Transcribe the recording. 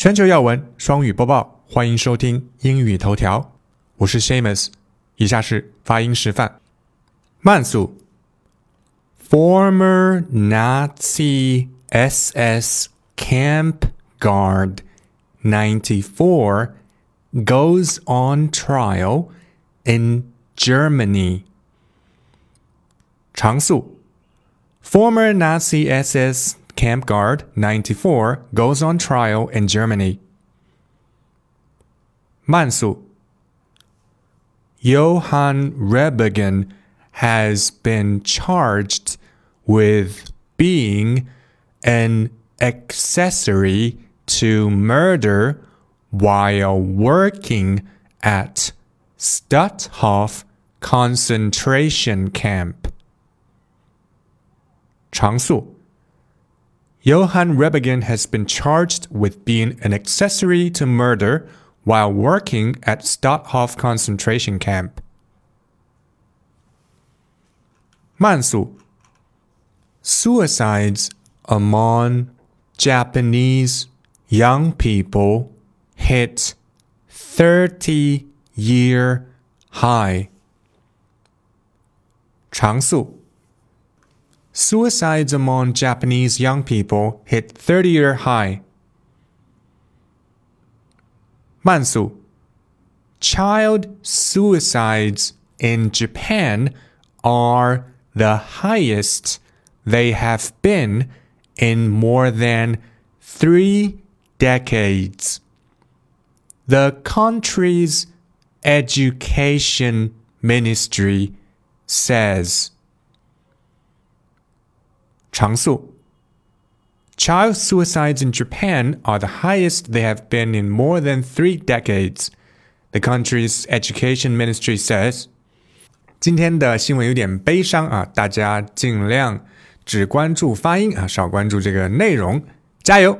全球要闻双语播报，欢迎收听英语头条，我是 Seamus。以下是发音示范：慢速。Former Nazi SS camp guard 94 goes on trial in Germany。常速，former Nazi SS Camp Guard 94 goes on trial in Germany. 慢速 Johann Rehbogen has been charged with being an accessory to murder while working at Stutthof concentration camp. 常速 Johann Rehbogen has been charged with being an accessory to murder while working at Stutthof concentration camp. 慢速 Suicides among Japanese young people hit 30 year high. 常速 Suicides among Japanese young people hit 30 year high. Mansu. Child suicides in Japan are the highest they have been in more than three decades. The country's education ministry says. 长速 Child suicides in Japan are the highest they have been in more than three decades. The country's education ministry says. 今天的新闻有点悲伤啊，大家尽量只关注发音啊，少关注这个内容。加油！